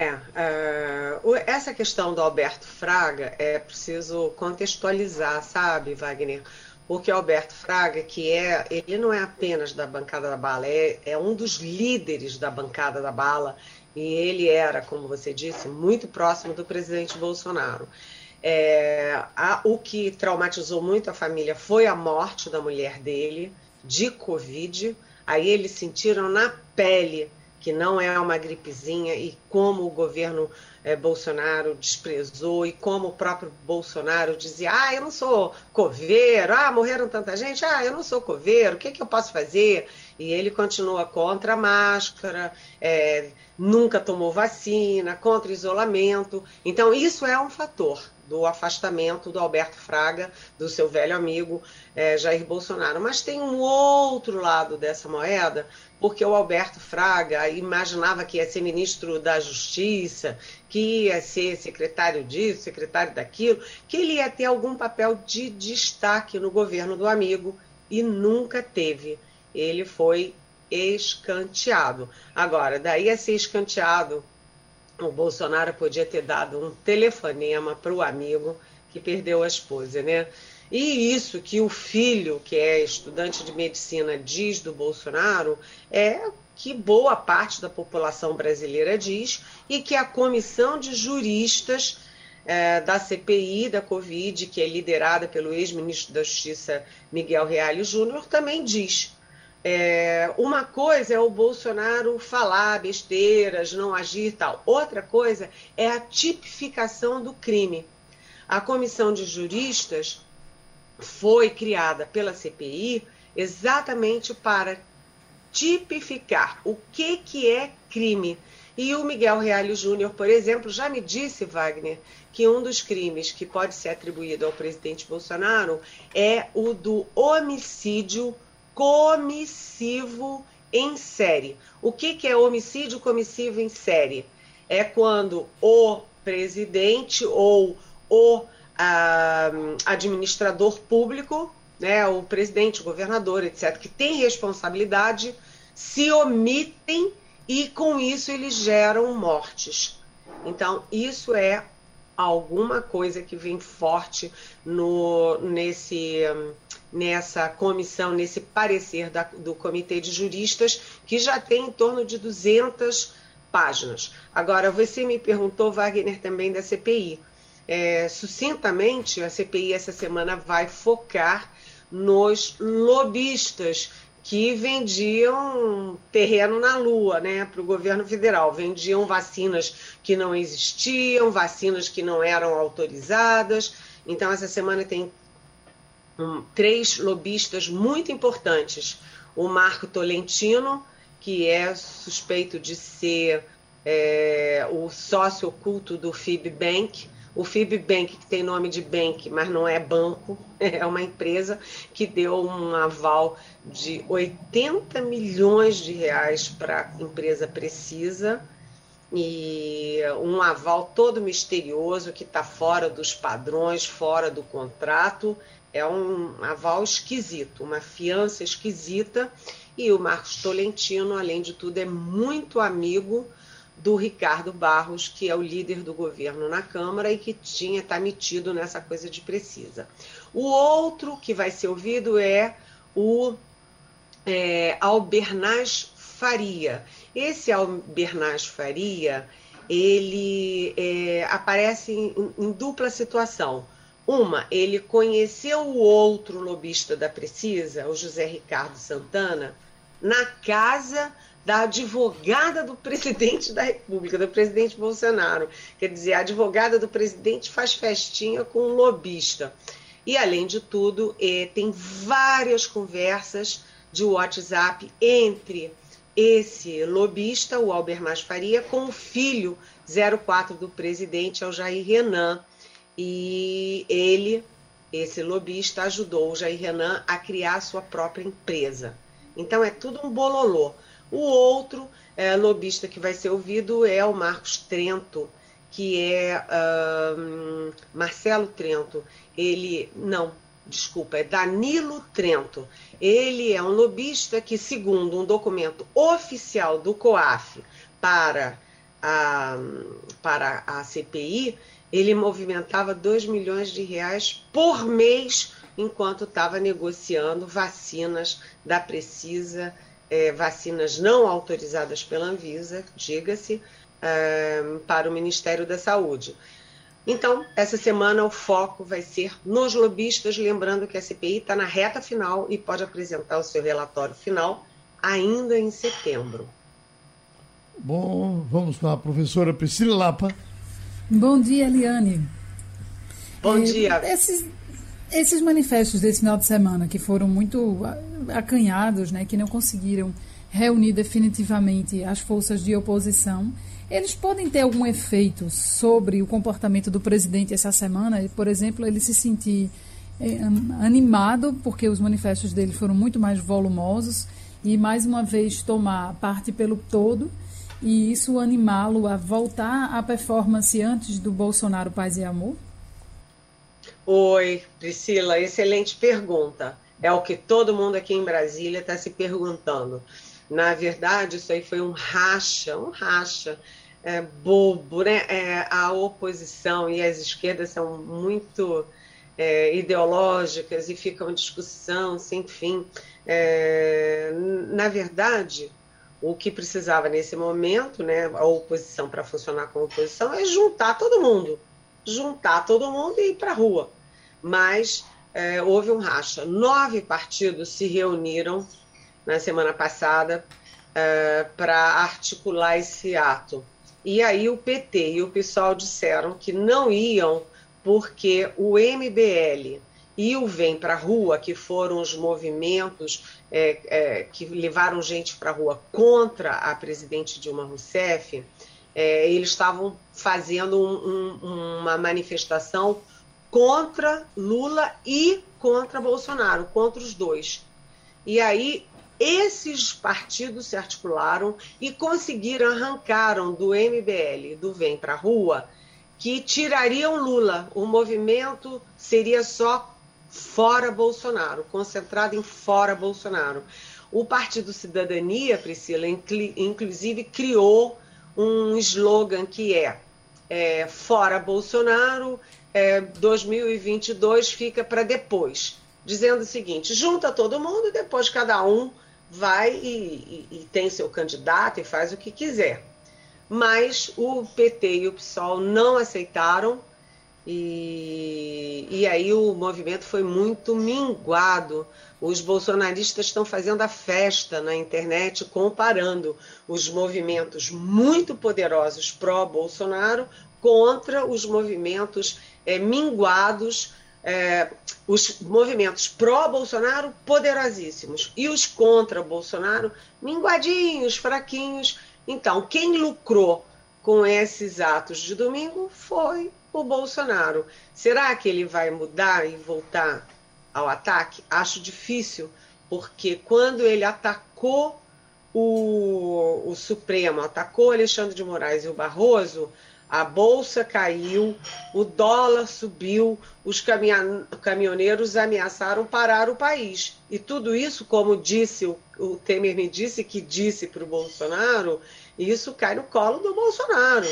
É, uh, essa questão do Alberto Fraga é preciso contextualizar, sabe, Wagner? Porque o Alberto Fraga, que é, ele não é apenas da bancada da bala, é, é um dos líderes da bancada da bala, e ele era, como você disse, muito próximo do presidente Bolsonaro. É, a, o que traumatizou muito a família foi a morte da mulher dele, de Covid. Aí eles sentiram na pele que não é uma gripezinha e como o governo é, Bolsonaro desprezou e como o próprio Bolsonaro dizia: ah, eu não sou coveiro, ah, morreram tanta gente, ah, eu não sou coveiro, o que, que eu posso fazer? E ele continua contra a máscara, é, nunca tomou vacina, contra isolamento. Então, isso é um fator do afastamento do Alberto Fraga, do seu velho amigo é, Jair Bolsonaro. Mas tem um outro lado dessa moeda, porque o Alberto Fraga imaginava que ia ser ministro da Justiça, que ia ser secretário disso, secretário daquilo, que ele ia ter algum papel de destaque no governo do amigo e nunca teve. Ele foi escanteado. Agora, daí a ser escanteado o Bolsonaro podia ter dado um telefonema para o amigo que perdeu a esposa, né? E isso que o filho, que é estudante de medicina, diz do Bolsonaro é que boa parte da população brasileira diz e que a comissão de juristas é, da CPI da Covid, que é liderada pelo ex-ministro da Justiça Miguel Reale Júnior, também diz. É, uma coisa é o Bolsonaro falar besteiras, não agir tal. Outra coisa é a tipificação do crime. A comissão de juristas foi criada pela CPI exatamente para tipificar o que, que é crime. E o Miguel Reale Júnior, por exemplo, já me disse, Wagner, que um dos crimes que pode ser atribuído ao presidente Bolsonaro é o do homicídio comissivo em série. O que, que é homicídio comissivo em série? É quando o presidente ou o administrador público, né, o presidente, o governador, etc., que tem responsabilidade, se omitem e com isso eles geram mortes. Então, isso é alguma coisa que vem forte no, nesse nessa comissão, nesse parecer da, do Comitê de Juristas, que já tem em torno de 200 páginas. Agora, você me perguntou, Wagner, também da CPI. É, sucintamente, a CPI essa semana vai focar nos lobistas que vendiam terreno na Lua né, para o governo federal. Vendiam vacinas que não existiam, vacinas que não eram autorizadas. Então, essa semana tem um, três lobistas muito importantes. O Marco Tolentino, que é suspeito de ser é, o sócio oculto do FIBBank. O FIBBank, que tem nome de bank, mas não é banco, é uma empresa que deu um aval de 80 milhões de reais para a empresa Precisa e um aval todo misterioso que está fora dos padrões, fora do contrato é um aval esquisito, uma fiança esquisita. E o Marcos Tolentino, além de tudo, é muito amigo do Ricardo Barros, que é o líder do governo na Câmara e que tinha tá metido nessa coisa de precisa. O outro que vai ser ouvido é o é, Albernaz Faria. Esse Albernaz Faria, ele é, aparece em, em dupla situação uma, ele conheceu o outro lobista da Precisa, o José Ricardo Santana, na casa da advogada do presidente da República, do presidente Bolsonaro. Quer dizer, a advogada do presidente faz festinha com um lobista. E, além de tudo, eh, tem várias conversas de WhatsApp entre esse lobista, o Albermaz Faria, com o filho 04 do presidente, é o Jair Renan. E ele, esse lobista, ajudou o Jair Renan a criar sua própria empresa. Então é tudo um bololô. O outro é, lobista que vai ser ouvido é o Marcos Trento, que é Marcelo Trento. Ele, não, desculpa, é Danilo Trento. Ele é um lobista que, segundo um documento oficial do COAF para a, para a CPI, ele movimentava 2 milhões de reais por mês enquanto estava negociando vacinas da Precisa é, vacinas não autorizadas pela Anvisa, diga-se, é, para o Ministério da Saúde. Então, essa semana o foco vai ser nos lobistas, lembrando que a CPI está na reta final e pode apresentar o seu relatório final ainda em setembro. Bom, vamos a professora Priscila Lapa. Bom dia, Eliane. Bom é, dia. Esses, esses manifestos desse final de semana, que foram muito acanhados, né, que não conseguiram reunir definitivamente as forças de oposição, eles podem ter algum efeito sobre o comportamento do presidente essa semana? Por exemplo, ele se sentir eh, animado, porque os manifestos dele foram muito mais volumosos, e mais uma vez tomar parte pelo todo, e isso animá-lo a voltar à performance antes do Bolsonaro Paz e Amor? Oi, Priscila, excelente pergunta. É o que todo mundo aqui em Brasília está se perguntando. Na verdade, isso aí foi um racha, um racha é, bobo, né? É, a oposição e as esquerdas são muito é, ideológicas e ficam em discussão sem fim. É, na verdade, o que precisava nesse momento, né, a oposição para funcionar como oposição, é juntar todo mundo, juntar todo mundo e ir para a rua mas é, houve um racha. Nove partidos se reuniram na semana passada é, para articular esse ato. E aí o PT e o PSOL disseram que não iam porque o MBL e o Vem para a Rua, que foram os movimentos é, é, que levaram gente para a rua contra a presidente Dilma Rousseff, é, eles estavam fazendo um, um, uma manifestação contra Lula e contra Bolsonaro, contra os dois. E aí esses partidos se articularam e conseguiram arrancaram do MBL, do Vem para a Rua, que tirariam Lula. O movimento seria só fora Bolsonaro, concentrado em fora Bolsonaro. O Partido Cidadania, Priscila, inclusive criou um slogan que é, é fora Bolsonaro, é, 2022 fica para depois, dizendo o seguinte: junta todo mundo e depois cada um vai e, e, e, tem seu candidato e faz o que quiser. Mas o PT e o PSOL não aceitaram e, e aí o movimento foi muito minguado. Os bolsonaristas estão fazendo a festa na internet, comparando os movimentos muito poderosos pró-Bolsonaro contra os movimentos é, minguados, é, os movimentos pró-Bolsonaro poderosíssimos e os contra-Bolsonaro minguadinhos, fraquinhos. Então, quem lucrou com esses atos de domingo foi o Bolsonaro. Será que ele vai mudar e voltar ao ataque? Acho difícil, porque quando ele atacou o, o Supremo, atacou Alexandre de Moraes e o Barroso, a bolsa caiu, o dólar subiu, os caminhoneiros ameaçaram parar o país. E tudo isso, como disse o, o Temer me disse que disse para o Bolsonaro, isso cai no colo do Bolsonaro,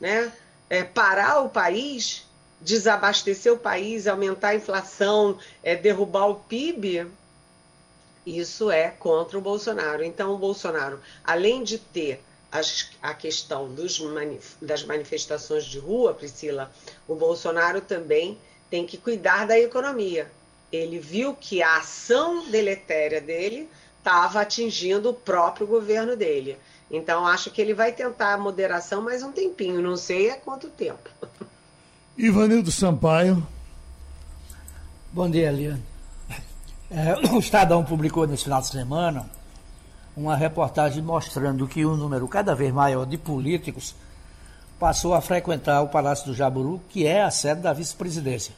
né? É, parar o país, desabastecer o país, aumentar a inflação, é, derrubar o PIB, isso é contra o Bolsonaro. Então, o Bolsonaro, além de ter as, a questão dos das manifestações de rua, Priscila, o Bolsonaro também tem que cuidar da economia. Ele viu que a ação deletéria dele estava atingindo o próprio governo dele. Então, acho que ele vai tentar a moderação mais um tempinho, não sei é quanto tempo. Ivanildo Sampaio. Bom dia, Eliane. É, o Estadão publicou nesse final de semana uma reportagem mostrando que um número cada vez maior de políticos passou a frequentar o Palácio do Jaburu, que é a sede da vice-presidência.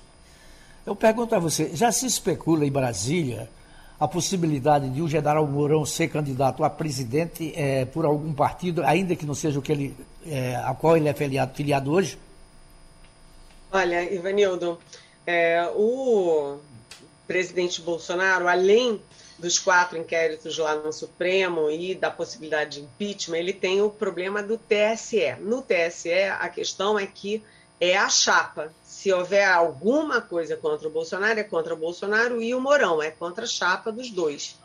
Eu pergunto a você, já se especula em Brasília a possibilidade de o general Mourão ser candidato a presidente é, por algum partido, ainda que não seja o que ele, é, a qual ele é filiado, filiado hoje? Olha, Ivanildo, é, o presidente Bolsonaro, além dos quatro inquéritos lá no Supremo e da possibilidade de impeachment, ele tem o problema do TSE. No TSE, a questão é que é a chapa. Se houver alguma coisa contra o Bolsonaro, é contra o Bolsonaro e o Mourão, é contra a chapa dos dois.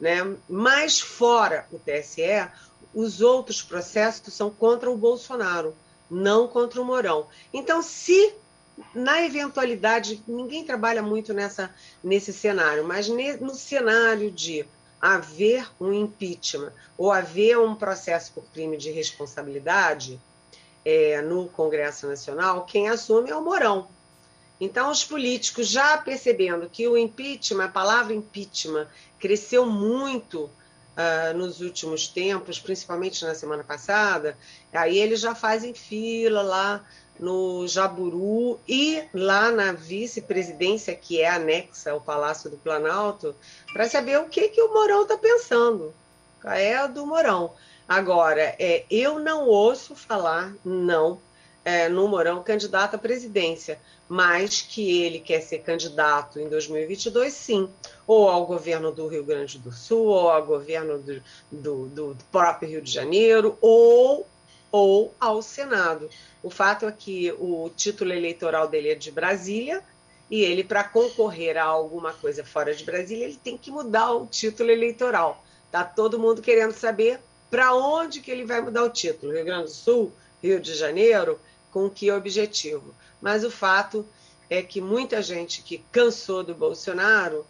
Né? Mas fora o TSE, os outros processos são contra o Bolsonaro, não contra o Mourão. Então, se na eventualidade, ninguém trabalha muito nessa, nesse cenário, mas ne, no cenário de haver um impeachment ou haver um processo por crime de responsabilidade é, no Congresso Nacional, quem assume é o Mourão. Então, os políticos já percebendo que o impeachment, a palavra impeachment, cresceu muito uh, nos últimos tempos, principalmente na semana passada, aí eles já fazem fila lá no Jaburu e lá na vice-presidência, que é anexa ao Palácio do Planalto, para saber o que, que o Mourão está pensando. É a do Mourão. Agora, é, eu não ouço falar, não, é, no Mourão candidato à presidência, mas que ele quer ser candidato em 2022, sim, ou ao governo do Rio Grande do Sul, ou ao governo do, do, do próprio Rio de Janeiro, ou ou ao Senado. O fato é que o título eleitoral dele é de Brasília e ele, para concorrer a alguma coisa fora de Brasília, ele tem que mudar o título eleitoral. Tá todo mundo querendo saber para onde que ele vai mudar o título. Rio Grande do Sul, Rio de Janeiro, com que objetivo? Mas o fato é que muita gente que cansou do Bolsonaro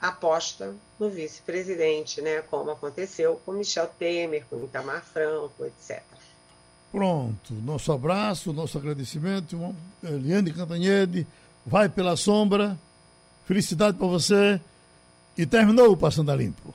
aposta no vice-presidente, né? Como aconteceu com Michel Temer, com Itamar Franco, etc. Pronto, nosso abraço, nosso agradecimento. Eliane Cantanhede, vai pela sombra. Felicidade para você. E terminou o Passando a Limpo.